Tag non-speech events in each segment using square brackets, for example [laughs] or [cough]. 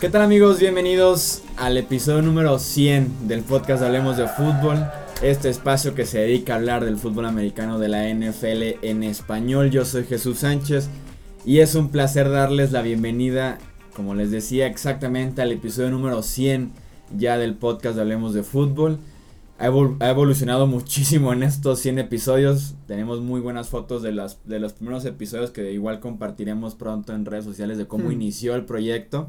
¿Qué tal amigos? Bienvenidos al episodio número 100 del podcast Hablemos de Fútbol. Este espacio que se dedica a hablar del fútbol americano de la NFL en español. Yo soy Jesús Sánchez y es un placer darles la bienvenida, como les decía, exactamente al episodio número 100 ya del podcast Hablemos de Fútbol. Ha, evolucionado muchísimo en estos 100 episodios. Tenemos muy buenas fotos de, las, de los primeros episodios que igual compartiremos pronto en redes sociales de cómo hmm. inició el proyecto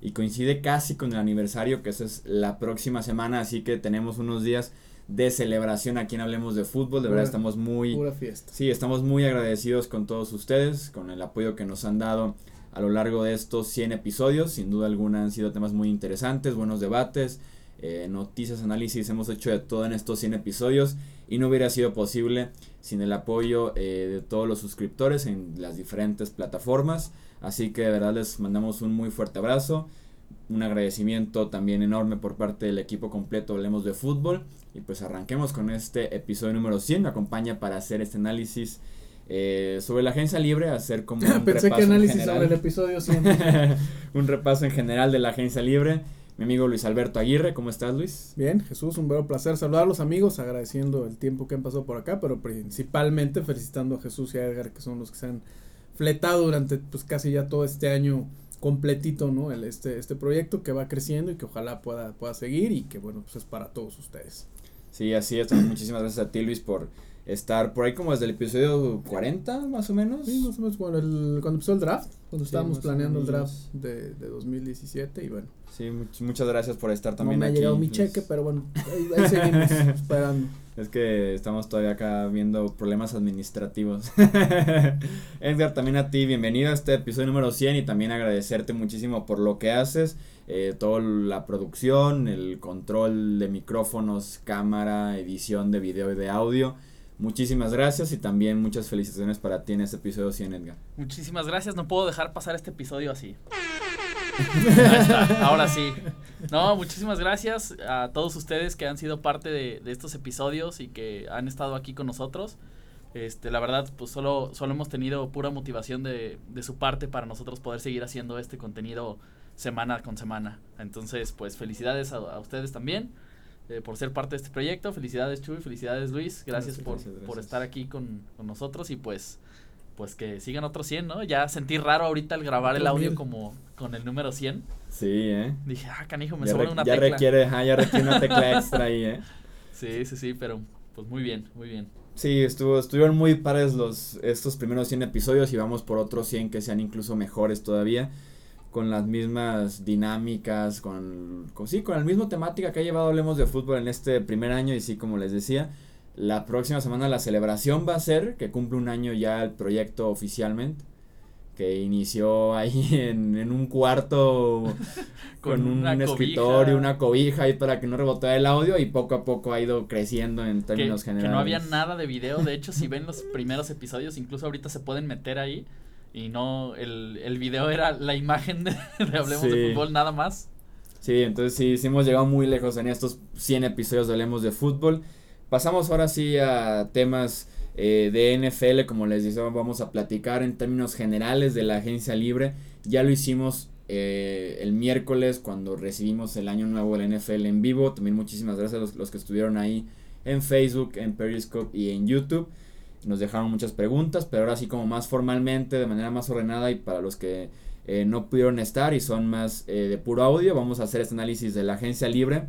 y coincide casi con el aniversario que eso es la próxima semana, así que tenemos unos días de celebración aquí en Hablemos de Fútbol, de verdad estamos muy pura fiesta. Sí, estamos muy agradecidos con todos ustedes, con el apoyo que nos han dado a lo largo de estos 100 episodios, sin duda alguna han sido temas muy interesantes, buenos debates, eh, noticias, análisis, hemos hecho de todo en estos 100 episodios y no hubiera sido posible sin el apoyo eh, de todos los suscriptores en las diferentes plataformas. Así que de verdad les mandamos un muy fuerte abrazo, un agradecimiento también enorme por parte del equipo completo Hablemos de Fútbol. Y pues arranquemos con este episodio número 100. Me acompaña para hacer este análisis eh, sobre la agencia libre, hacer como [laughs] un Pensé que análisis sobre el episodio 100. [laughs] un repaso en general de la agencia libre. Mi amigo Luis Alberto Aguirre, ¿cómo estás Luis? Bien, Jesús, un verdadero placer saludar a los amigos, agradeciendo el tiempo que han pasado por acá, pero principalmente felicitando a Jesús y a Edgar, que son los que se han fletado durante pues casi ya todo este año completito, ¿no? El, este, este proyecto que va creciendo y que ojalá pueda, pueda seguir y que bueno, pues es para todos ustedes. Sí, así es. Muchísimas gracias a ti, Luis, por estar por ahí como desde el episodio 40, más o menos. Sí, más o menos cuando, el, cuando empezó el draft, cuando estábamos planeando el draft de, de 2017 y bueno. Sí, muchas gracias por estar también no me ha llegado mi cheque, pero bueno, ahí seguimos [laughs] esperando. Es que estamos todavía acá viendo problemas administrativos. [laughs] Edgar, también a ti, bienvenido a este episodio número 100 y también agradecerte muchísimo por lo que haces, eh, toda la producción, el control de micrófonos, cámara, edición de video y de audio. Muchísimas gracias y también muchas felicitaciones para ti en este episodio 100, Edgar. Muchísimas gracias, no puedo dejar pasar este episodio así. [laughs] Ahora sí. No, muchísimas gracias a todos ustedes que han sido parte de, estos episodios y que han estado aquí con nosotros. Este, la verdad, pues solo, solo hemos tenido pura motivación de, de su parte para nosotros poder seguir haciendo este contenido semana con semana. Entonces, pues felicidades a, ustedes también eh, por ser parte de este proyecto. Felicidades Chuy, felicidades Luis. Gracias, por, por estar aquí con, con nosotros y pues pues que sigan otros 100, ¿no? Ya sentí raro ahorita al grabar el audio como con el número 100. Sí, ¿eh? Dije, ah, canijo, me sobra una ya tecla. Requiere, ya requiere una tecla [laughs] extra ahí, ¿eh? Sí, sí, sí, pero pues muy bien, muy bien. Sí, estuvo, estuvieron muy pares los, estos primeros 100 episodios y vamos por otros 100 que sean incluso mejores todavía. Con las mismas dinámicas, con, con, sí, con la misma temática que ha llevado Hablemos de Fútbol en este primer año y sí, como les decía, la próxima semana la celebración va a ser que cumple un año ya el proyecto oficialmente. Que inició ahí [laughs] en, un cuarto [laughs] con, un escritorio, una cobija ahí para que no rebotara el audio y poco a poco ha ido creciendo en términos generales. Que no había nada de video, de hecho si [laughs] ven los primeros episodios incluso ahorita se pueden meter ahí y no, el, el video era la imagen de, Hablemos de Fútbol nada más. Sí, entonces sí, sí hemos llegado muy lejos en estos 100 episodios de Hablemos de Fútbol. Pasamos ahora sí a temas eh, de NFL, como les decía, vamos a platicar en términos generales de la agencia libre. Ya lo hicimos eh, el miércoles cuando recibimos el año nuevo de la NFL en vivo. También muchísimas gracias a los, los, que estuvieron ahí en Facebook, en Periscope y en YouTube. Nos dejaron muchas preguntas, pero ahora sí como más formalmente, de manera más ordenada y para los que eh, no pudieron estar y son más de puro audio, vamos a hacer este análisis de la agencia libre.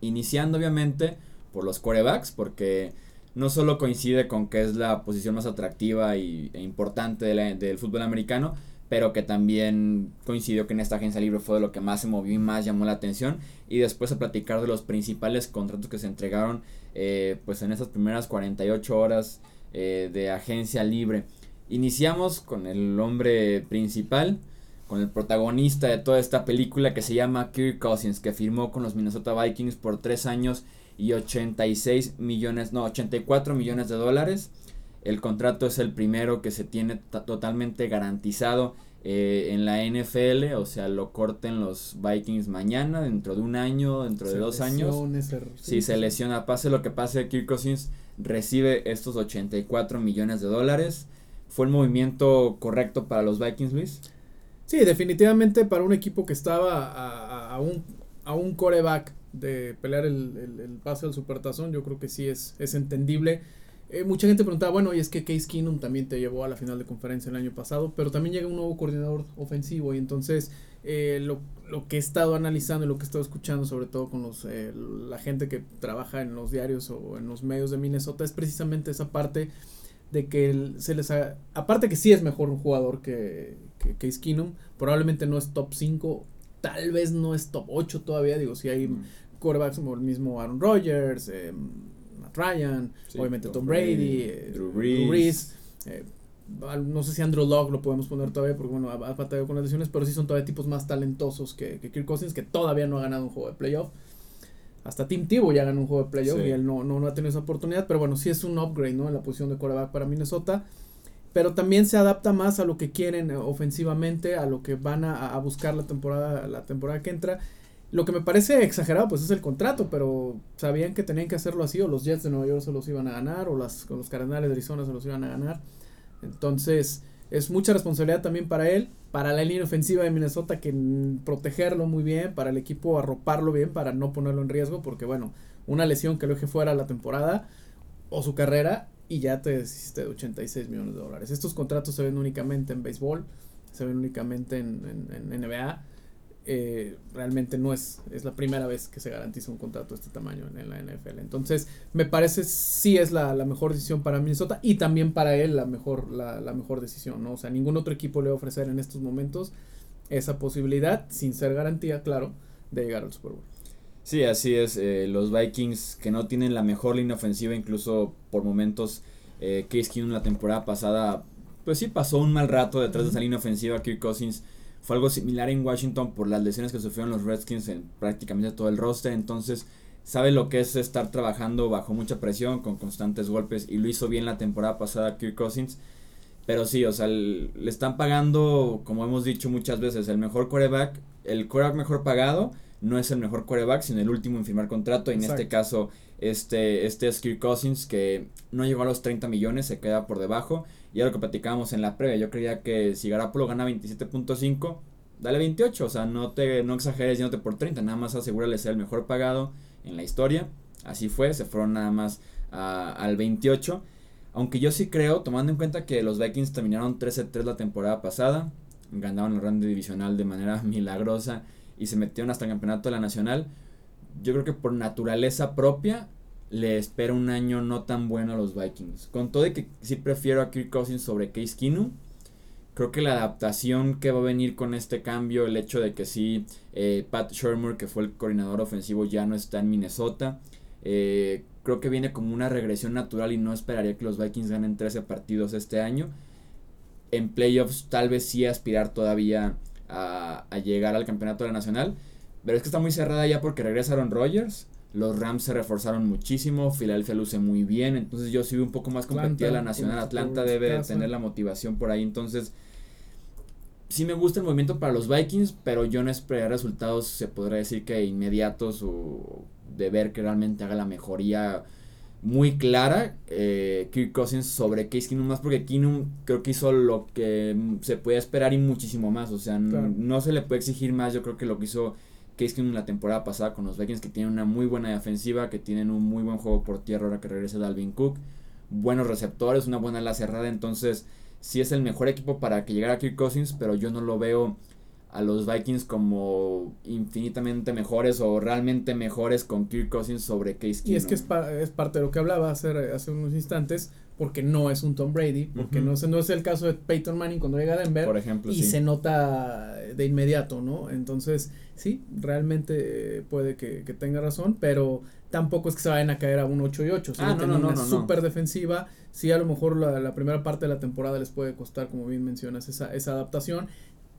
Iniciando obviamente por los corebacks, porque no solo coincide con que es la posición más atractiva y, e importante del fútbol americano, pero que también coincidió que en esta agencia libre fue de lo que más se movió y más llamó la atención. Y después a platicar de los principales contratos que se entregaron eh, pues en esas primeras 48 horas eh, de agencia libre. Iniciamos con el hombre principal, con el protagonista de toda esta película que se llama Kirk Cousins, que firmó con los Minnesota Vikings por tres años y 86 millones, no, 84 millones de dólares. El contrato es el primero que se tiene totalmente garantizado eh, en la NFL, o sea, lo corten los Vikings mañana, dentro de un año, dentro de dos años. si se lesiona, pase lo que pase, Kirk Cousins recibe estos 84 millones de dólares. ¿Fue el movimiento correcto para los Vikings, Luis? Sí, definitivamente para un equipo que estaba a, a, un, a un coreback de pelear el, el, el pase al supertazón, yo creo que sí es, es entendible. Eh, mucha gente preguntaba, bueno, y es que Case Keenum también te llevó a la final de conferencia el año pasado, pero también llega un nuevo coordinador ofensivo y entonces eh, lo, lo, que he estado analizando y lo que he estado escuchando, sobre todo con los, eh, la gente que trabaja en los diarios o en los medios de Minnesota, es precisamente esa parte de que se les ha, aparte que sí es mejor un jugador que, que Case Keenum, probablemente no es top 5, tal vez no es top 8 todavía, digo, si hay mm. Quarterbacks como el mismo Aaron Rodgers, eh, Matt Ryan, sí, obviamente Tom, Brady, Brady eh, Drew Brees, eh, no sé si Andrew Locke lo podemos poner todavía porque bueno, ha, batallado con las lesiones, pero sí son todavía tipos más talentosos que, que Kirk Cousins, que todavía no ha ganado un juego de playoff. Hasta Tim Tebow ya ganó un juego de playoff sí. y él no, no, no ha tenido esa oportunidad, pero bueno, sí es un upgrade, ¿no? En la posición de quarterback para Minnesota pero también se adapta más a lo que quieren ofensivamente, a lo que van a, a, buscar la temporada, la temporada que entra. Lo que me parece exagerado, pues es el contrato, pero sabían que tenían que hacerlo así, o los Jets de Nueva York se los iban a ganar, o las, los Cardenales de Arizona se los iban a ganar. Entonces, es mucha responsabilidad también para él, para la línea ofensiva de Minnesota, que protegerlo muy bien, para el equipo arroparlo bien, para no ponerlo en riesgo, porque bueno, una lesión que lo deje fuera la temporada o su carrera y ya te deshiciste de 86 millones de dólares. Estos contratos se ven únicamente en béisbol, se ven únicamente en, en, en NBA. Eh, realmente no es, es la primera vez que se garantiza un contrato de este tamaño en, la NFL. Entonces, me parece sí es la, mejor decisión para Minnesota y también para él la mejor, la, mejor decisión, ¿no? O sea, ningún otro equipo le va a ofrecer en estos momentos esa posibilidad, sin ser garantía, claro, de llegar al Super Bowl. Sí, así es. Eh, los Vikings que no tienen la mejor línea ofensiva, incluso por momentos, eh, Case Keenum la temporada pasada, pues sí pasó un mal rato detrás de esa línea ofensiva. Kirk Cousins fue algo similar en Washington por las lesiones que sufrieron los Redskins en prácticamente todo el roster. Entonces, sabe lo que es estar trabajando bajo mucha presión, con constantes golpes, y lo hizo bien la temporada pasada Kirk Cousins. Pero sí, o sea, le están pagando, como hemos dicho muchas veces, el mejor quarterback, el quarterback mejor pagado no es el mejor quarterback, sino el último en firmar contrato. Y en este caso, este, este es Kirk Cousins, que no llegó a los 30 millones, se queda por debajo. Y era lo que platicábamos en la previa. Yo creía que si Garapolo gana 27.5, dale 28. O sea, no te no exageres yéndote por 30. Nada más asegúrale ser el mejor pagado en la historia. Así fue, se fueron nada más al 28. Aunque yo sí creo, tomando en cuenta que los Vikings terminaron 13-3 la temporada pasada, ganaron el round divisional de manera [laughs] milagrosa y se metieron hasta el campeonato de la nacional, yo creo que por naturaleza propia le espera un año no tan bueno a los Vikings. Con todo de que sí prefiero a Kirk Cousins sobre Case Keenum, creo que la adaptación que va a venir con este cambio, el hecho de que sí, eh, Pat Shermer, que fue el coordinador ofensivo, ya no está en Minnesota, eh, creo que viene como una regresión natural y no esperaría que los Vikings ganen 13 partidos este año. En playoffs tal vez sí aspirar todavía a, a, llegar al campeonato de la nacional. Pero es que está muy cerrada ya porque regresaron Rogers. Los Rams se reforzaron muchísimo. Filadelfia luce muy bien. Entonces yo sí un poco más competida la nacional. Atlanta debe tener la motivación por ahí. Entonces sí me gusta el movimiento para los Vikings. Pero yo no esperaría resultados, se podría decir que inmediatos o de ver que realmente haga la mejoría muy clara eh, Kirk Cousins sobre Case Keenum más porque Keenum creo que hizo lo que se puede esperar y muchísimo más o sea claro. no, se le puede exigir más yo creo que lo que hizo Case Keenum la temporada pasada con los Vikings que tienen una muy buena defensiva que tienen un muy buen juego por tierra ahora que regresa Dalvin Cook buenos receptores una buena ala cerrada entonces sí es el mejor equipo para que llegara Kirk Cousins pero yo no lo veo a los Vikings como infinitamente mejores o realmente mejores con Kirk Cousins sobre Case Keenum. Y es que es, pa es, parte de lo que hablaba hace, hace unos instantes, porque no es un Tom Brady, porque uh -huh. no, es, no es el caso de Peyton Manning cuando llega a Denver, por ejemplo, y sí. se nota de inmediato, ¿no? Entonces, sí, realmente puede que, que, tenga razón, pero tampoco es que se vayan a caer a un 8 y 8, ¿sí? ah, no, no, no, una no, super defensiva, sí a lo mejor la, la, primera parte de la temporada les puede costar, como bien mencionas, esa, esa adaptación,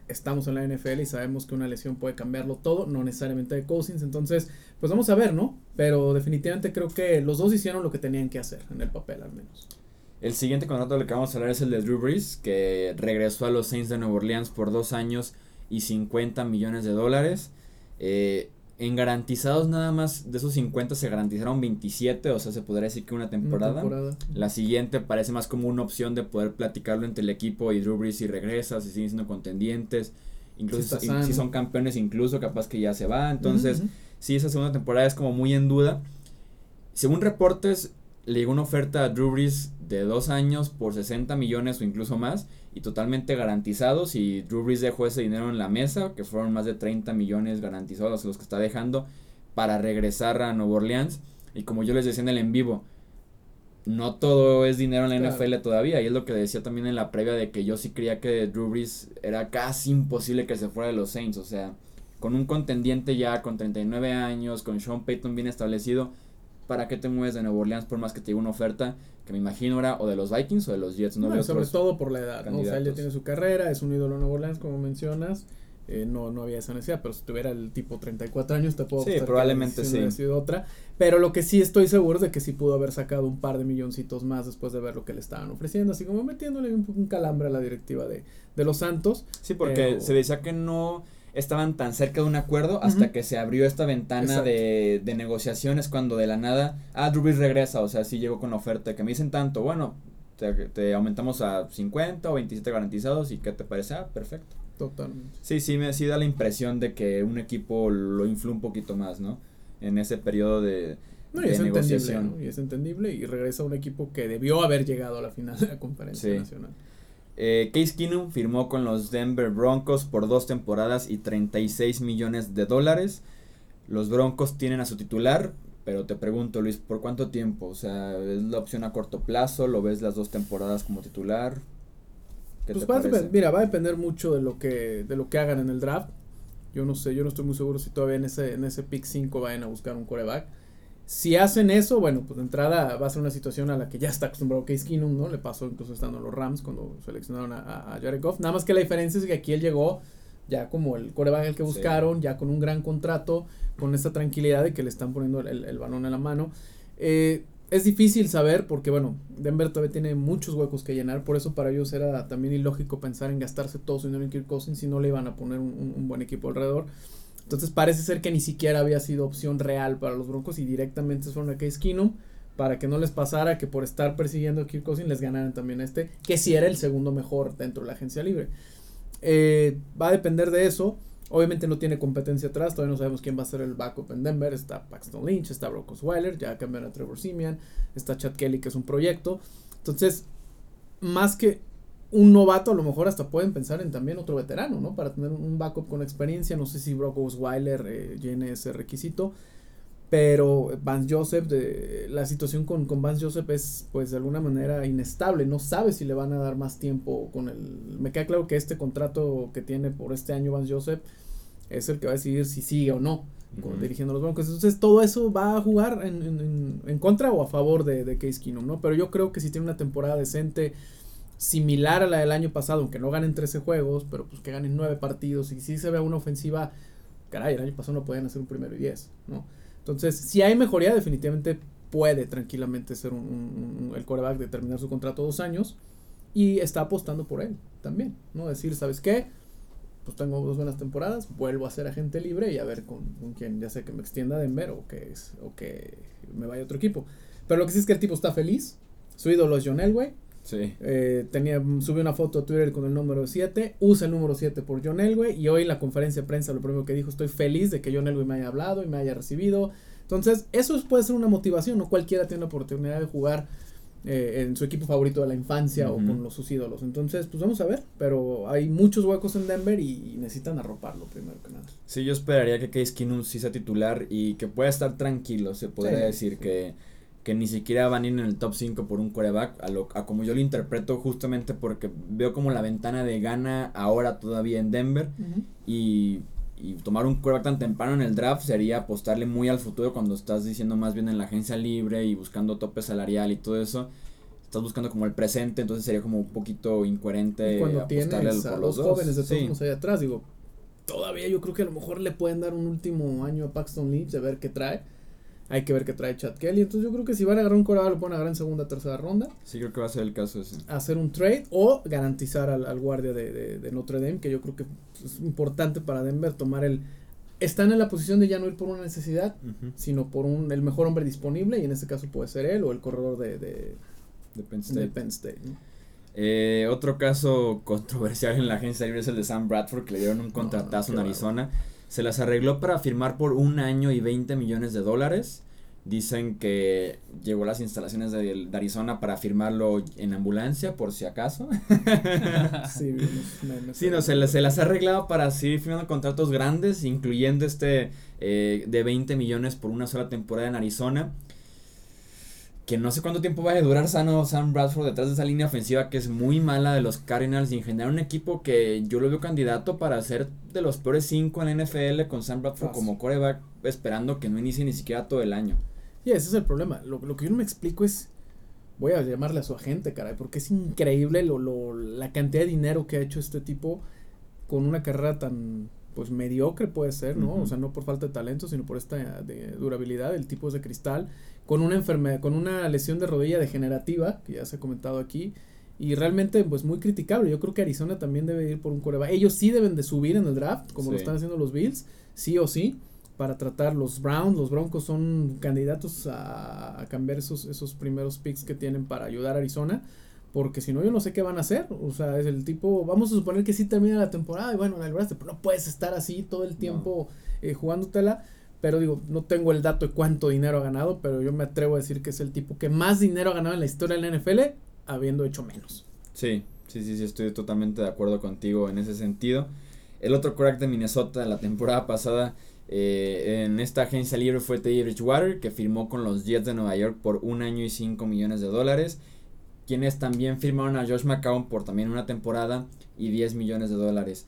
estamos en la NFL y sabemos que una lesión puede cambiarlo todo, no necesariamente de Cousins, entonces pues vamos a ver, ¿no? Pero definitivamente creo que los dos hicieron lo que tenían que hacer en el papel al menos. El siguiente contrato del que vamos a hablar es el de Drew Brees, que regresó a los Saints de Nueva Orleans por dos años y 50 millones de dólares. Eh, En garantizados nada más de esos 50 se garantizaron 27, o sea, se podría decir que una temporada. La siguiente parece más como una opción de poder platicarlo entre el equipo y Drew Brees si regresa, si siguen siendo contendientes, incluso si, son campeones incluso capaz que ya se va. Entonces, sí, esa segunda temporada es como muy en duda. Según reportes, le llegó una oferta a Drew Brees de dos años por 60 millones o incluso más y totalmente garantizados y Drew Brees dejó ese dinero en la mesa que fueron más de 30 millones garantizados los que está dejando para regresar a Nueva Orleans. Y como yo les decía en el en vivo no todo es dinero en la NFL todavía y es lo que decía también en la previa de que yo sí creía que Drew Brees era casi imposible que se fuera de los Saints o sea con un contendiente ya con 39 años con Sean Payton bien establecido ¿para qué te mueves de Nueva Orleans por más que te llegue una oferta que me imagino era o de los Vikings o de los Jets? No, sobre todo por la edad, ¿no? O sea, él ya tiene su carrera, es un ídolo de Nueva Orleans, como mencionas. Eh, no, no había esa necesidad, pero si tuviera el tipo 34 años te puedo Sí, probablemente sí. sido otra. Pero lo que sí estoy seguro es de que sí pudo haber sacado un par de milloncitos más después de ver lo que le estaban ofreciendo, así como metiéndole un, calambre a la directiva de, de los Santos. Sí, porque se decía que no estaban tan cerca de un acuerdo hasta que se abrió esta ventana de, de, negociaciones cuando de la nada, ah, Drew regresa, o sea, sí llegó con oferta que me dicen tanto, bueno, te, te, aumentamos a 50 o 27 garantizados y ¿qué te parece? Ah, perfecto. Totalmente. Sí, sí, me sí da la impresión de que un equipo lo influye un poquito más, ¿no? En ese periodo de, no, y es negociación. Y es entendible y regresa un equipo que debió haber llegado a la final de la conferencia nacional. Eh, Case Keenum firmó con los Denver Broncos por dos temporadas y 36 millones de dólares. Los Broncos tienen a su titular, pero te pregunto, Luis, ¿por cuánto tiempo? O sea, ¿es la opción a corto plazo? ¿Lo ves las dos temporadas como titular? pues va a mira, va a depender mucho de lo que de lo que hagan en el draft. Yo no sé, yo no estoy muy seguro si todavía en ese en ese pick 5 vayan a buscar un coreback. Si hacen eso, bueno, pues de entrada va a ser una situación a la que ya está acostumbrado Case Keenum, ¿no? Le pasó incluso estando en los Rams cuando seleccionaron a, a Jared Goff. Nada más que la diferencia es que aquí él llegó ya como el coreback el que buscaron, ya con un gran contrato, con esta tranquilidad de que le están poniendo el, balón en la mano. Eh, es difícil saber porque, bueno, Denver todavía tiene muchos huecos que llenar, por eso para ellos era también ilógico pensar en gastarse todo su dinero en Kirk Cousins si no le iban a poner un, un buen equipo alrededor. Entonces parece ser que ni siquiera había sido opción real para los Broncos y directamente fueron a Case Keenum para que no les pasara que por estar persiguiendo a Kirk Cousins les ganaran también a este, que sí era el segundo mejor dentro de la agencia libre. Eh, va a depender de eso. Obviamente no tiene competencia atrás, todavía no sabemos quién va a ser el backup en Denver. Está Paxton Lynch, está Brock Osweiler, ya cambiaron a Trevor Simeon, está Chad Kelly, que es un proyecto. Entonces, más que un novato a lo mejor hasta pueden pensar en también otro veterano, ¿no? Para tener un backup con experiencia. No sé si Brock Osweiler eh, llene ese requisito. Pero Vance Joseph, de, la situación con, con Vance Joseph es pues de alguna manera inestable. No sabe si le van a dar más tiempo con el... Me queda claro que este contrato que tiene por este año Vance Joseph es el que va a decidir si sigue o no dirigiendo los Broncos. Entonces todo eso va a jugar en, en, en contra o a favor de, de Case Keenum, ¿no? Pero yo creo que si tiene una temporada decente similar a la del año pasado, aunque no ganen 13 juegos, pero pues que ganen 9 partidos y si se ve una ofensiva, caray, el año pasado no podían hacer un primero y 10, ¿no? Entonces, si hay mejoría, definitivamente puede tranquilamente ser un, el coreback de terminar su contrato dos años y está apostando por él también, ¿no? Decir, ¿sabes qué? Pues tengo dos buenas temporadas, vuelvo a ser agente libre y a ver con, con quién, ya sé que me extienda Denver o que, o que me vaya a otro equipo. Pero lo que sí es que el tipo está feliz, su ídolo es John Elway, Sí. Eh, tenía, subió una foto a Twitter con el número 7, usa el número 7 por John Elway y hoy en la conferencia de prensa lo primero que dijo, estoy feliz de que John Elway me haya hablado y me haya recibido. Entonces, eso puede ser una motivación, no cualquiera tiene la oportunidad de jugar eh, en su equipo favorito de la infancia o con los, sus ídolos. Entonces, pues vamos a ver, pero hay muchos huecos en Denver y, necesitan arroparlo primero que nada. Sí, yo esperaría que Case Keenum sí sea titular y que pueda estar tranquilo, se podría decir que que ni siquiera van a ir en el top 5 por un coreback, a, lo, a como yo lo interpreto justamente porque veo como la ventana de gana ahora todavía en Denver y, y, tomar un coreback tan temprano en el draft sería apostarle muy al futuro cuando estás diciendo más bien en la agencia libre y buscando tope salarial y todo eso. Estás buscando como el presente, entonces sería como un poquito incoherente cuando apostarle tienes a los jóvenes de todos atrás, digo, todavía yo creo que a lo mejor le pueden dar un último año a Paxton Lynch de ver qué trae hay que ver qué trae Chad Kelly. Entonces yo creo que si van a agarrar un coreback lo pueden agarrar en segunda, tercera ronda. Sí, creo que va a ser el caso ese. Hacer un trade o garantizar al, al guardia de, de, Notre Dame, que yo creo que es importante para Denver tomar el están en la posición de ya no ir por una necesidad, sino por un el mejor hombre disponible, y en este caso puede ser él o el corredor de, de, De Penn de State. Penn State. ¿no? Eh, otro caso [laughs] controversial en la agencia libre es el de Sam Bradford, que le dieron un contratazo qué en Arizona. Se las arregló para firmar por un año y 20 millones de dólares. Dicen que llegó a las instalaciones de, de Arizona para firmarlo en ambulancia, por si acaso. [laughs] Sí, memes Sí, no, se, las- se las ha arreglado para seguir firmando contratos grandes, incluyendo este eh, de 20 millones por una sola temporada en Arizona. Que no sé cuánto tiempo vaya a durar sano Sam Bradford detrás de esa línea ofensiva que es muy mala de los Cardinals y en general un equipo que yo lo veo candidato para ser de los peores 5 en la NFL con Sam Bradford Fácil. como coreback esperando que no inicie ni siquiera todo el año. Y ese es el problema. Lo, lo que yo no me explico es. Voy a llamarle a su agente, caray, porque es increíble lo, lo, la cantidad de dinero que ha hecho este tipo con una carrera tan pues mediocre puede ser, ¿no? O sea, no por falta de talento, sino por esta de durabilidad, el tipo es de cristal, con una enfermedad, con una lesión de rodilla degenerativa, que ya se ha comentado aquí, y realmente pues muy criticable. Yo creo que Arizona también debe ir por un coreback. Ellos sí deben de subir en el draft, como lo están haciendo los Bills, sí o sí, para tratar los Browns. Los Broncos son candidatos a, a cambiar esos, esos primeros picks que tienen para ayudar a Arizona. Porque si no, yo no sé qué van a hacer. O sea, es el tipo. Vamos a suponer que sí termina la temporada. Y bueno, la verdad, pero no puedes estar así todo el tiempo eh, jugándotela. Pero digo, no tengo el dato de cuánto dinero ha ganado. Pero yo me atrevo a decir que es el tipo que más dinero ha ganado en la historia de la NFL, habiendo hecho menos. Sí, sí, sí, sí, estoy totalmente de acuerdo contigo en ese sentido. El otro crack de Minnesota la temporada pasada eh, en esta agencia libre fue Teddy Bridgewater, que firmó con los Jets de Nueva York por un año y 5 millones de dólares. Quienes también firmaron a Josh McCown por también una temporada y 10 millones de dólares.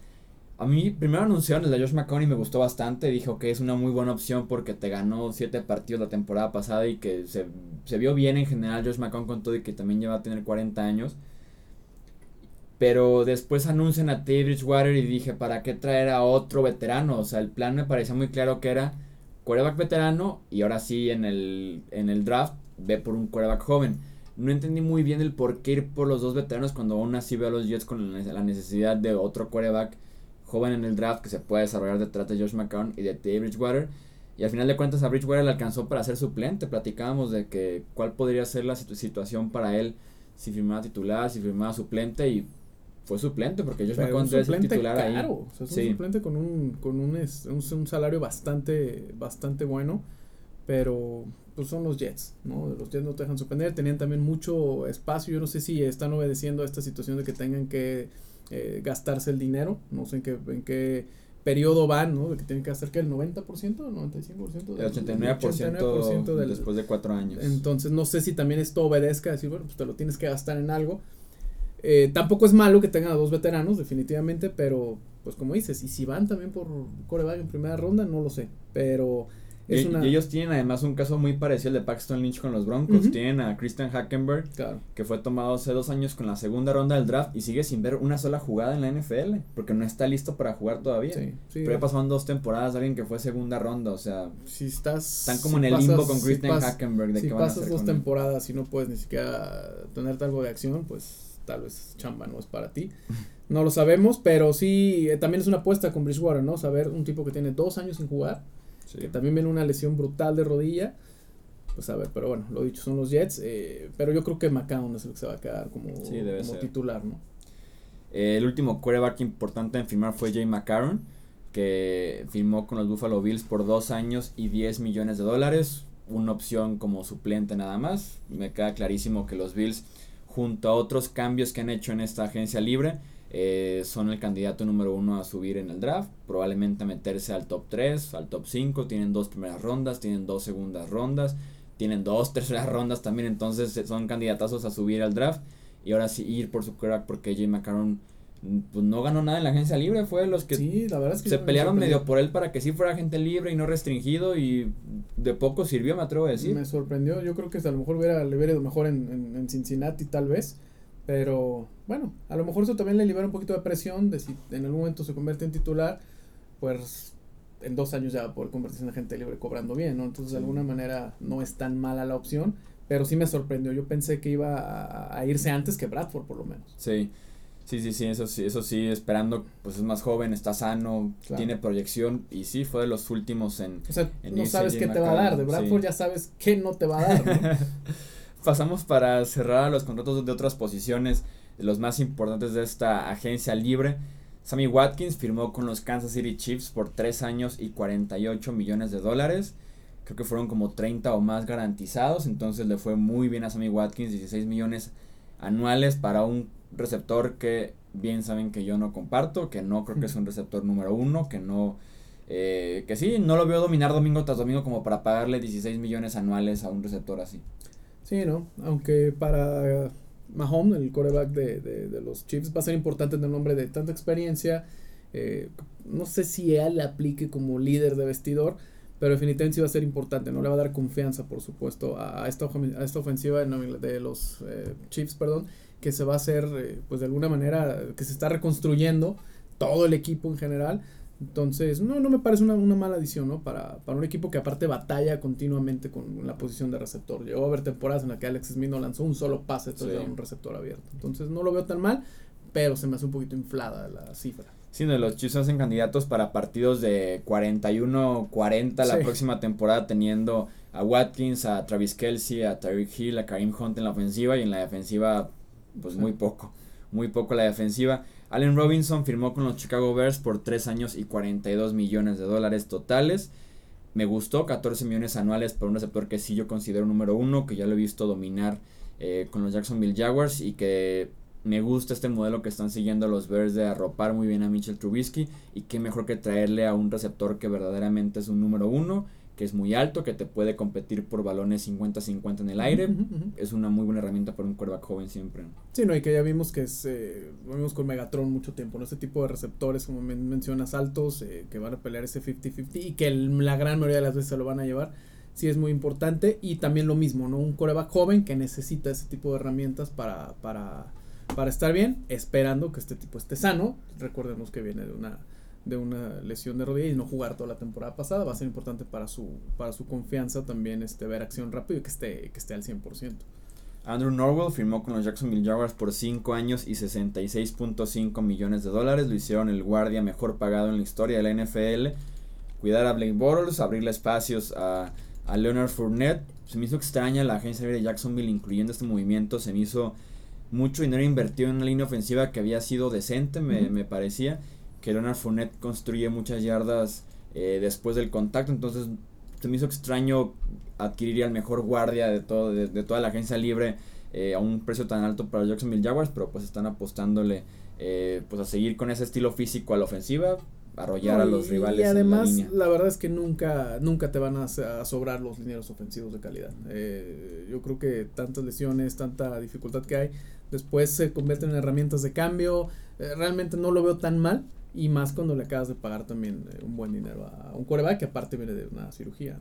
A mí primero anunciaron el de Josh McCown y me gustó bastante. Dijo que es una muy buena opción porque te ganó 7 partidos la temporada pasada y que se, se vio bien en general Josh McCown con todo y que también lleva a tener 40 años. Pero después anuncian a Teddy Bridgewater y dije, ¿para qué traer a otro veterano? O sea, el plan me parecía muy claro que era quarterback veterano y ahora sí en el, en el draft ve por un quarterback joven. No entendí muy bien el por qué ir por los dos veteranos cuando aún así veo a los Jets con la necesidad de otro quarterback joven en el draft que se pueda desarrollar detrás de Josh McCown y de Teddy Bridgewater. Y al final de cuentas a Bridgewater le alcanzó para ser suplente. Platicábamos de que cuál podría ser la situ- situación para él si firmaba titular, si firmaba suplente y fue suplente porque Josh Pero McCown suplente titular ahí. caro, o sea, es un Sí. suplente con un con un, es- un, un salario bastante bastante bueno, pero pues son los Jets, ¿no? Los Jets no te dejan suspender, tenían también mucho espacio, yo no sé si están obedeciendo a esta situación de que tengan que eh, gastarse el dinero, no sé en qué en qué periodo van, ¿no? De que tienen que gastar que el 90%, 95% El del- 89%, 89% del- después de cuatro años. entonces no sé si también esto obedezca a decir, bueno, pues te lo tienes que gastar en algo. Eh, tampoco es malo que tengan a dos veteranos, definitivamente, pero pues como dices, y si van también por coreback en primera ronda, no lo sé. Pero es y, una... y ellos tienen además un caso muy parecido al de Paxton Lynch con los Broncos. Tienen a Christian Hackenberg, Claro. que fue tomado hace dos años con la segunda ronda del draft y sigue sin ver una sola jugada en la NFL, porque no está listo para jugar todavía. Sí, sí. Pero ya pasaron dos temporadas de alguien que fue segunda ronda, o sea, Si estás... están como si en el limbo pasas- con si Christian pas- Hackenberg de Si qué van a pasas hacer dos él. temporadas y no puedes ni siquiera tenerte algo de acción, pues tal vez chamba no es para ti. [laughs] No lo sabemos, pero sí, eh, también es una apuesta con Bridgewater, ¿no? Saber un tipo que tiene dos años sin jugar, Sí. que también viene una lesión brutal de rodilla. Pues a ver, pero bueno, lo dicho, son los Jets. eh, pero yo creo que McCown es el que se va a quedar como, Sí, titular, ¿no? Eh, el último quarterback importante en firmar fue Jay McCarron, que firmó con los Buffalo Bills por dos años y 10 millones de dólares. Una opción como suplente nada más. Me queda clarísimo que los Bills, junto a otros cambios que han hecho en esta agencia libre, eh, son el candidato número uno a subir en el draft. Probablemente a meterse al top 3, al top 5. Tienen dos primeras rondas, tienen dos segundas rondas, tienen dos [laughs] terceras rondas también. Entonces eh, son candidatazos a subir al draft. Y ahora sí ir por su quarterback porque Jay McCarron mm, pues no ganó nada en la agencia libre, fue de los que sí, la verdad es que se me pelearon medio por él para que sí fuera agente libre y no restringido y de poco sirvió, me atrevo a decir. Me sorprendió, yo creo que a lo mejor hubiera, le hubiera ido mejor en, en, en Cincinnati tal vez, pero bueno, a lo mejor eso también le libera un poquito de presión de si en algún momento se convierte en titular, pues en dos años ya va a poder convertirse en agente libre cobrando bien, ¿no? Entonces de alguna manera no es tan mala la opción, pero sí me sorprendió, yo pensé que iba a, a irse antes que Bradford por lo menos. Sí. Sí, sí, sí, eso sí, eso sí, esperando, pues es más joven, está sano, Claro. tiene proyección y sí, fue de los últimos en... O sea, En no sabes qué te va a dar. De Bradford sí. ya sabes qué no te va a dar. ¿no? [laughs] Pasamos para cerrar los contratos de otras posiciones, los más importantes de esta agencia libre. Sammy Watkins firmó con los Kansas City Chiefs por 3 años y 48 millones de dólares. Creo que fueron como 30 o más garantizados, entonces le fue muy bien a Sammy Watkins, 16 millones anuales para un receptor que bien saben que yo no comparto, que no creo que es un receptor número uno, que no, eh, que sí, no lo veo dominar domingo tras domingo como para pagarle 16 millones anuales a un receptor así. Sí, ¿no? Aunque para Mahomes, el coreback de, de, de los Chiefs, va a ser importante tener un hombre de tanta experiencia. eh, no sé si él le aplique como líder de vestidor, pero definitivamente va a ser importante, ¿no? Le va a dar confianza, por supuesto, a, esta, a esta ofensiva de, de los eh, Chiefs, perdón, que se va a hacer, eh, pues de alguna manera, que se está reconstruyendo todo el equipo en general. Entonces, no, no me parece una, una mala adición, ¿no? Para, para un equipo que aparte batalla continuamente con la posición de receptor. Llegó a haber temporadas en las que Alex Smith no lanzó un solo pase, entonces Sí. un receptor abierto. Entonces, no lo veo tan mal, pero se me hace un poquito inflada la cifra. Sí, no, los Chiefs hacen candidatos para partidos de 41-40 la Sí. próxima temporada teniendo a Watkins, a Travis Kelsey, a Tyreek Hill, a Kareem Hunt en la ofensiva y en la defensiva pues Sí. muy poco, muy poco la defensiva. Allen Robinson firmó con los Chicago Bears por 3 años y 42 millones de dólares totales. Me gustó 14 millones anuales para un receptor que sí yo considero número uno, que ya lo he visto dominar eh, con los Jacksonville Jaguars y que me gusta este modelo que están siguiendo los Bears de arropar muy bien a Mitchell Trubisky y qué mejor que traerle a un receptor que verdaderamente es un número uno, que es muy alto, que te puede competir por balones 50-50 en el aire. Es una muy buena herramienta para un quarterback joven siempre. Sí, no, y que ya vimos que es, eh, vimos con Megatron mucho tiempo, ¿no? Este tipo de receptores, como men- mencionas, altos, eh, que van a pelear ese 50-50 y que el- la gran mayoría de las veces se lo van a llevar, sí es muy importante. Y también lo mismo, ¿no? Un coreback joven que necesita ese tipo de herramientas para, para, para estar bien, esperando que este tipo esté sano. Recordemos que viene de una de una lesión de rodilla y no jugar toda la temporada pasada va a ser importante para su para su confianza también este ver acción rápido y que esté que esté al 100%. Andrew Norwell firmó con los Jacksonville Jaguars por 5 años y 66.5 millones de dólares. Lo hicieron el guardia mejor pagado en la historia de la NFL. Cuidar a Blake Bortles, abrirle espacios a, a Leonard Fournette. Se me hizo extraña la agencia de Jacksonville incluyendo este movimiento. Se me hizo mucho dinero invertido en una línea ofensiva que había sido decente, me, me parecía. Que Leonard Fournette construye muchas yardas eh, después del contacto. Entonces se me hizo extraño adquirir al mejor guardia de, todo, de, de toda la agencia libre eh, a un precio tan alto para Jacksonville Jaguars, pero pues están apostándole eh, pues a seguir con ese estilo físico a la ofensiva, arrollar No, a los y- rivales Y además, en la línea. la verdad es que nunca, nunca te van a, a sobrar los linieros ofensivos de calidad. Eh, yo creo que tantas lesiones, tanta dificultad que hay, después se convierten en herramientas de cambio. Eh, realmente no lo veo tan mal. Y más cuando le acabas de pagar también eh, un buen dinero a un coreback que aparte viene de una cirugía.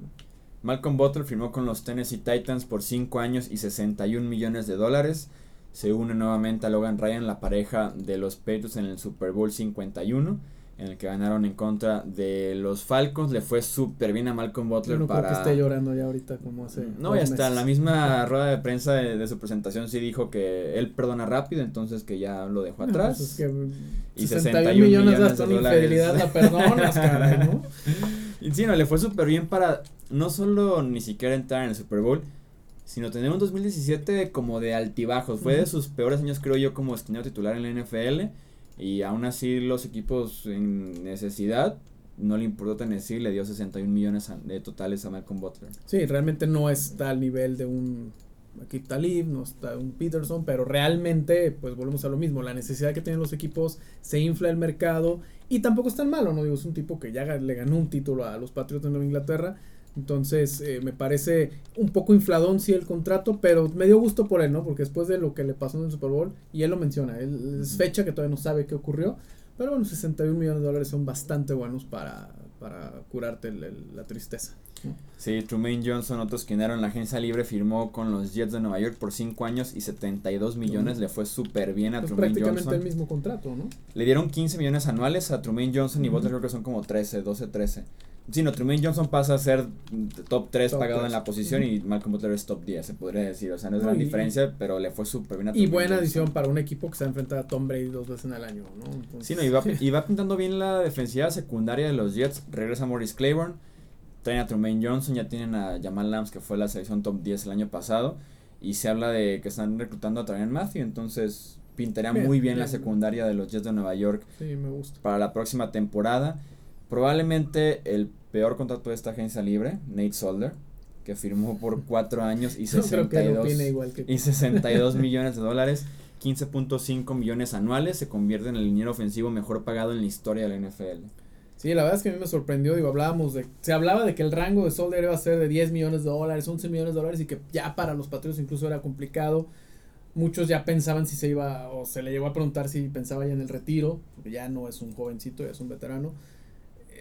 Malcolm Butler firmó con los Tennessee Titans por 5 años y 61 millones de dólares. Se une nuevamente a Logan Ryan, la pareja de los Patriots en el Super Bowl 51, en el que ganaron en contra de los Falcons. Le fue súper bien a Malcolm Yo Butler no para... creo que esté llorando ya ahorita como hace. No, y hasta en la misma rueda de prensa de, de su presentación sí dijo que él perdona rápido, entonces que ya lo dejó No, atrás. pues es que y 61 61 millones, millones de infidelidad la perdonas, caray, ¿no? [laughs] Y sí, no, le fue súper bien para no solo ni siquiera entrar en el Super Bowl, sino tener un 2017 como de altibajos. Fue de sus peores años, creo yo, como esquinero titular en la NFL. Y aún así los equipos en necesidad, no le importó Tennessee, le dio 61 millones de totales a Malcolm Butler. Sí, realmente no está al nivel de un Akib Talib, no está un Peterson, pero realmente, pues volvemos a lo mismo, la necesidad que tienen los equipos, se infla el mercado y tampoco es tan malo, ¿no? Digo, es un tipo que ya le ganó un título a los Patriots de Nueva Inglaterra, entonces eh, me parece un poco infladón sí el contrato, pero me dio gusto por él, ¿no? Porque después de lo que le pasó en el Super Bowl, y él lo menciona, él, es fecha que todavía no sabe qué ocurrió, pero bueno, 61 millones de dólares son bastante buenos para, para curarte el- el- la tristeza. Sí, Trumaine Johnson, otro esquinero en la agencia libre, firmó con los Jets de Nueva York por 5 años y 72 millones. Ujú. Le fue súper bien a Es Trumaine prácticamente Johnson. el mismo contrato, ¿no? Le dieron 15 millones anuales a Trumaine Johnson y Ujú. Butler creo que son como 13, 12, 13. Sí, no, Truman Johnson pasa a ser top 3 Top pagado tres. en la posición y Malcolm Butler es top 10, se podría decir. O sea, no es gran No, y- diferencia, pero le fue súper bien a Y Truman buena Johnson. adición para un equipo que se va a enfrentar a Tom Brady dos veces en el año, ¿no? Entonces, Sí, no, y va, [laughs] y va pintando bien la defensiva secundaria de los Jets. Regresa Morris Claiborne, traen a Truman Johnson, ya tienen a Jamal Lams, que fue la selección top 10 el año pasado. Y se habla de que están reclutando a Traian Matthew, entonces pintaría Bien, muy bien la bien. secundaria de los Jets de Nueva York Sí, me gusta. para la próxima temporada. Probablemente el peor contrato de esta agencia libre, Nate Solder, que firmó por [laughs] 4 años y Yo creo que él 62, opina igual que y 62 [laughs] millones de dólares, 15.5 millones anuales, se convierte en el liniero ofensivo mejor pagado en la historia de la NFL. Sí, la verdad es que a mí me sorprendió, digo, hablábamos de, se hablaba de que el rango de Solder iba a ser de 10 millones de dólares, 11 millones de dólares y que ya para los Patriots incluso era complicado. Muchos ya pensaban si se iba, o se le llegó a preguntar si pensaba ya en el retiro, porque ya no es un jovencito, ya es un veterano.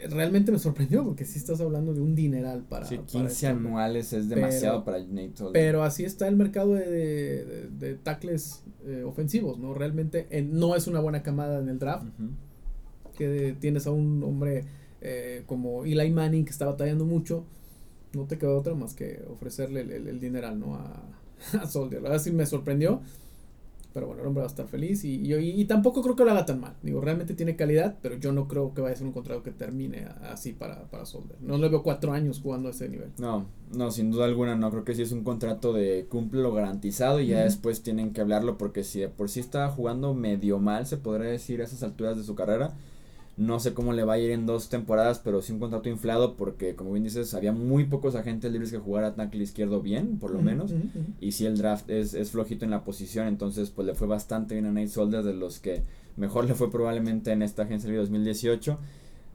Realmente me sorprendió porque sí estás hablando de un dineral para... Sí, para 15 este hombre. anuales es demasiado para Nate Solder. Pero así está el mercado de, de, de- tackles eh, ofensivos, ¿no? Realmente eh, no es una buena camada en el draft Ujú. que tienes a un hombre eh, como Eli Manning que está batallando mucho, no te queda otra más que ofrecerle el, el, el dineral, ¿no? A, [laughs] a Soldier. La verdad sí me sorprendió, pero bueno, el hombre va a estar feliz y, y, y tampoco creo que lo haga tan mal. Digo, realmente tiene calidad, pero yo no creo que vaya a ser un contrato que termine así para, para Soldier. No le veo cuatro años jugando a ese nivel. No, no, sin duda alguna no, creo que sí es un contrato de cumple lo garantizado y ya después tienen que hablarlo porque si de por sí está jugando medio mal, se podría decir a esas alturas de su carrera, no sé cómo le va a ir en dos temporadas, pero sí un contrato inflado porque como bien dices, había muy pocos agentes libres que jugara tackle izquierdo bien, por lo menos, y si el draft es, es flojito en la posición, entonces pues le fue bastante bien a Nate Solder de los que mejor le fue probablemente en esta agencia libre 2018.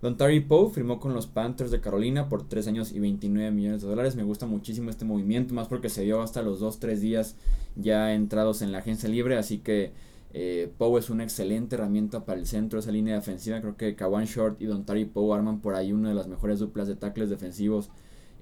Don Terry Poe firmó con los Panthers de Carolina por 3 años y 29 millones de dólares. Me gusta muchísimo este movimiento, más porque se dio hasta los 2-3 días ya entrados en la agencia libre. Así que eh, Poe es una excelente herramienta para el centro, esa línea defensiva. Creo que Kawan Short y Don Terry Poe arman por ahí una de las mejores duplas de tackles defensivos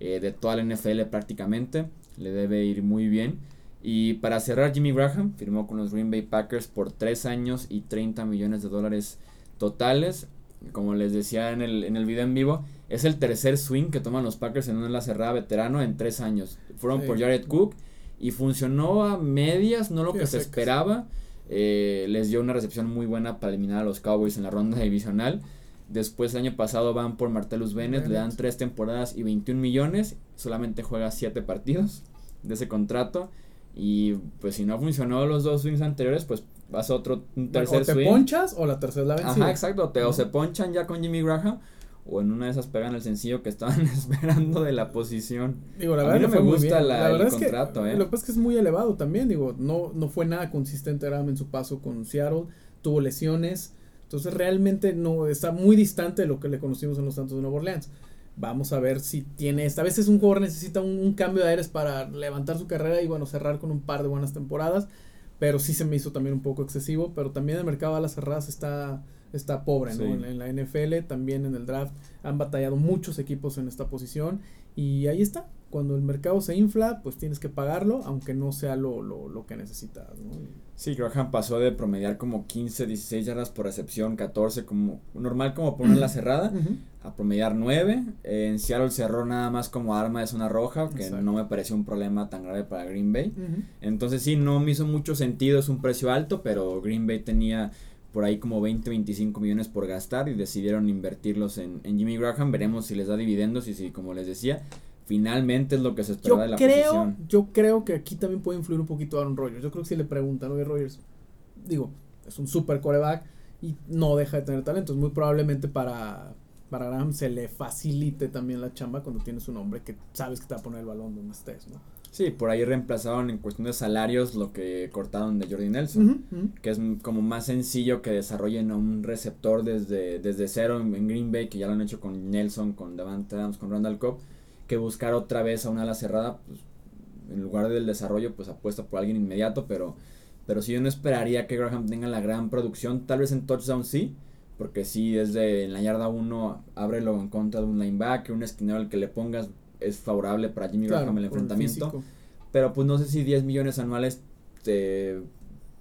eh, de toda la NFL prácticamente. Le debe ir muy bien. Y para cerrar, Jimmy Graham firmó con los Green Bay Packers por 3 años y 30 millones de dólares totales. Como les decía en el, en el video en vivo, es el tercer swing que toman los Packers en una ala cerrada veterano en 3 años. Fueron Sí. por Jared Cook y funcionó a medias, no lo Sí, que se esperaba. Eh, les dio una recepción muy buena para eliminar a los Cowboys en la ronda divisional. Después el año pasado van por Martellus Bennett, le dan. 3 temporadas y 21 millones. Solamente juega 7 partidos de ese contrato. Y pues si no funcionó los dos swings anteriores, pues vas a otro un tercer o te swing. ponchas o la tercera la vencida. Ajá, exacto. Te, o se ponchan ya con Jimmy Graham. O en una de esas pegan el sencillo que estaban [laughs] esperando de la posición. Digo, la A verdad mí no me gusta la- verdad el es que contrato, ¿eh? Lo que pasa es que es muy elevado también, digo, no, no fue nada consistente en su paso con Seattle, tuvo lesiones, entonces realmente no está muy distante de lo que le conocimos en los Santos de Nueva Orleans. Vamos a ver si tiene esta. A veces un jugador necesita un, un cambio de aires para levantar su carrera y bueno, cerrar con un par de buenas temporadas. Pero sí se me hizo también un poco excesivo. Pero también el mercado a las cerradas está, está pobre, ¿no? Sí. En, la NFL, también en el draft. Han batallado muchos equipos en esta posición. Y ahí está. Cuando el mercado se infla, pues tienes que pagarlo, aunque no sea lo, lo, lo que necesitas, ¿no? Sí, Graham pasó de promediar como 15, 16 yardas por recepción, 14, como normal como por una ala cerrada, a promediar 9. en Seattle cerró nada más como arma de zona roja, que Exacto. no me pareció un problema tan grave para Green Bay. Entonces sí, no me hizo mucho sentido, es un precio alto, pero Green Bay tenía por ahí como 20, 25 millones por gastar y decidieron invertirlos en, en Jimmy Graham. Veremos si les da dividendos y si, como les decía, finalmente es lo que se Yo esperaba de la creo, posición. yo creo que aquí también puede influir un poquito Aaron Rodgers. Yo creo que si le preguntan, oye Rodgers, digo, es un super coreback y no deja de tener talento. Es muy probablemente para, para Graham se le facilite también la chamba cuando tienes un hombre que sabes que te va a poner el balón donde estés, ¿no? Sí, por ahí reemplazaron en cuestión de salarios lo que cortaron de Jordi Nelson. Que es como más sencillo que desarrollen a un receptor desde, desde cero en, en Green Bay, que ya lo han hecho con Nelson, con Davante Adams, con Randall Cobb, que buscar otra vez a una ala cerrada, pues, en lugar del desarrollo, pues apuesta por alguien inmediato, pero, pero sí yo no esperaría que Graham tenga la gran producción, tal vez en touchdown sí, porque sí desde en la yarda 1 ábrelo en contra de un linebacker, un esquinero al que le pongas es favorable para Jimmy Claro, Graham el enfrentamiento. Pero pues no sé si 10 millones anuales te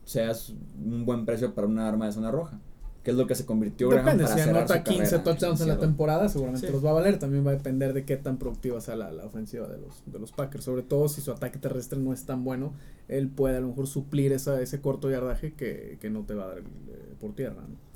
seas un buen precio para una arma de zona roja. que es lo que se convirtió Graham Depende, para si anota 15 touchdowns en la temporada, seguramente los va a valer. También va a depender de qué tan productiva sea la, la, ofensiva de los, de los Packers. Sobre todo si su ataque terrestre no es tan bueno, él puede a lo mejor suplir esa, ese corto yardaje que, que no te va a dar eh, por tierra. ¿no?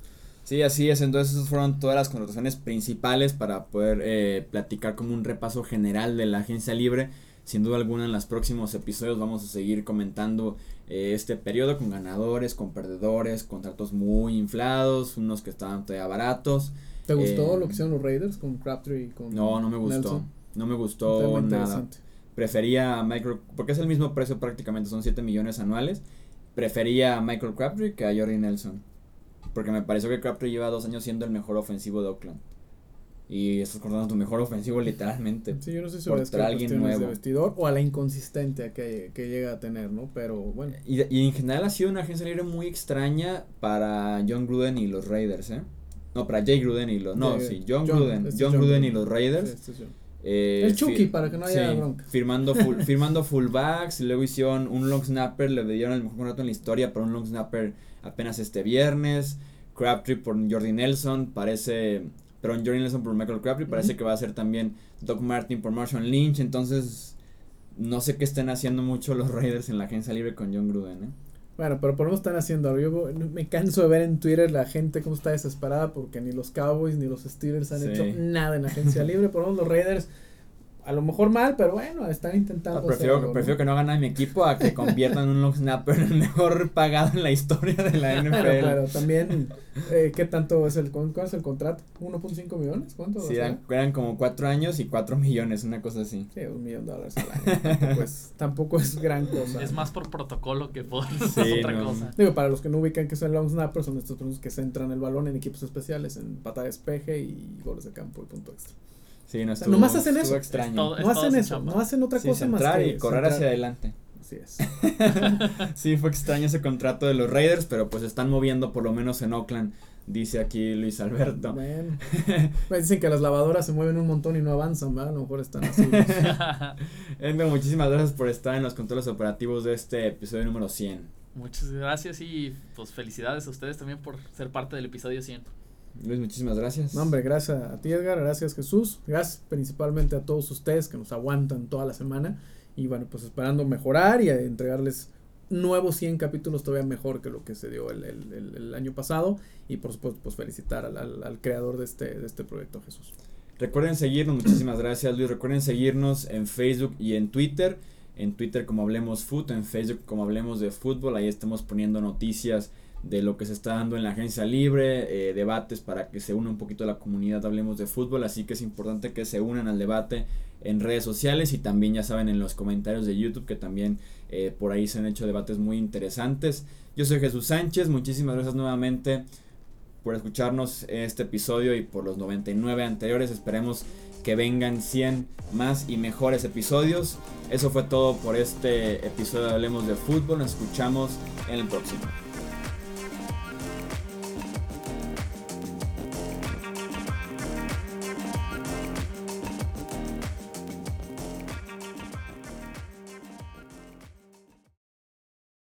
Sí, así es. Entonces, esas fueron todas las contrataciones principales para poder eh, platicar como un repaso general de la agencia libre. Sin duda alguna, en los próximos episodios vamos a seguir comentando eh, este periodo con ganadores, con perdedores, contratos muy inflados, unos que estaban todavía baratos. ¿Te gustó eh, lo que hicieron los Raiders con Crabtree y con No, no me gustó. No me gustó nada. Prefería a Michael, porque es el mismo precio prácticamente, son 7 millones anuales. Prefería a Michael Crabtree que a Jordi Nelson. Porque me pareció que Crabtree lleva dos años siendo el mejor ofensivo de Oakland. Y estás cortando tu mejor ofensivo literalmente. Sí, yo no sé si es que alguien nuevo. de vestidor o a la inconsistente que, que llega a tener, ¿no? Pero bueno. Y, y, en general ha sido una agencia libre muy extraña para John Gruden y los Raiders, ¿eh? No, para Jay Gruden y los... No, sí, John, Gruden. Este John, Gruden, y los Raiders. Este eh, el Chucky, para que no haya bronca. Firmando, full, [laughs] firmando fullbacks, y luego hicieron un long snapper, le dieron el mejor contrato en la historia para un long snapper apenas este viernes. Crabtree por Jordi Nelson, parece pero en Jordan Nelson por Michael Crabtree parece que va a ser también Doc Martin por Marshall Lynch, entonces no sé qué estén haciendo mucho los [laughs] Raiders en la agencia libre con John Gruden, ¿eh? Bueno, pero por lo menos están haciendo algo. Yo me canso de ver en Twitter la gente cómo está desesperada porque ni los Cowboys ni los Steelers han hecho nada en agencia libre. Por lo menos los Raiders a lo mejor mal, pero bueno, están intentando. Ah, prefiero, prefiero que no gane mi equipo a que conviertan un long snapper el mejor pagado en la historia de la NFL. Claro, también, eh, ¿qué tanto es el, cuál es el contrato? ¿1.5 millones? ¿Cuánto? Sí, eran, como 4 años y 4 millones, una cosa así. Sí, un millón de dólares al año. tampoco, es, [laughs] tampoco es gran cosa. Es más por protocolo que por [laughs] otra cosa. Digo, para los que no ubican que son long snappers, son estos que centran el balón en equipos especiales, en patada de despeje y goles de campo y punto extra. Sí, no estuvo, nomás hacen eso. extraño. no hacen eso, no hacen otra cosa más que y correr hacia adelante. Así es. [laughs] sí, fue extraño ese contrato de los Raiders, pero pues están moviendo por lo menos en Oakland, dice aquí Luis Alberto. Bueno, [laughs] pues dicen que las lavadoras se mueven un montón y no avanzan, ¿verdad? A lo mejor están así. [laughs] Endo, muchísimas gracias por estar en los controles operativos de este episodio número 100. Muchas gracias y pues felicidades a ustedes también por ser parte del episodio 100. Luis, muchísimas gracias. No, hombre, gracias a ti, Edgar. Gracias, Jesús. Gracias principalmente a todos ustedes que nos aguantan toda la semana. Y bueno, pues esperando mejorar y entregarles nuevos 100 capítulos todavía mejor que lo que se dio el, el, el, año pasado. Y por supuesto, pues felicitar al, al, al, creador de este, de este proyecto, Jesús. Recuerden seguirnos, muchísimas gracias, Luis. Recuerden seguirnos en Facebook y en Twitter. En Twitter como Hablemos Foot, en Facebook como Hablemos de Fútbol. Ahí estamos poniendo noticias de lo que se está dando en la agencia libre, eh, debates para que se una un poquito la comunidad, hablemos de fútbol, así que es importante que se unan al debate en redes sociales y también ya saben en los comentarios de YouTube que también eh, por ahí se han hecho debates muy interesantes. Yo soy Jesús Sánchez, muchísimas gracias nuevamente por escucharnos este episodio y por los 99 anteriores, esperemos que vengan 100 más y mejores episodios. Eso fue todo por este episodio de Hablemos de Fútbol, nos escuchamos en el próximo.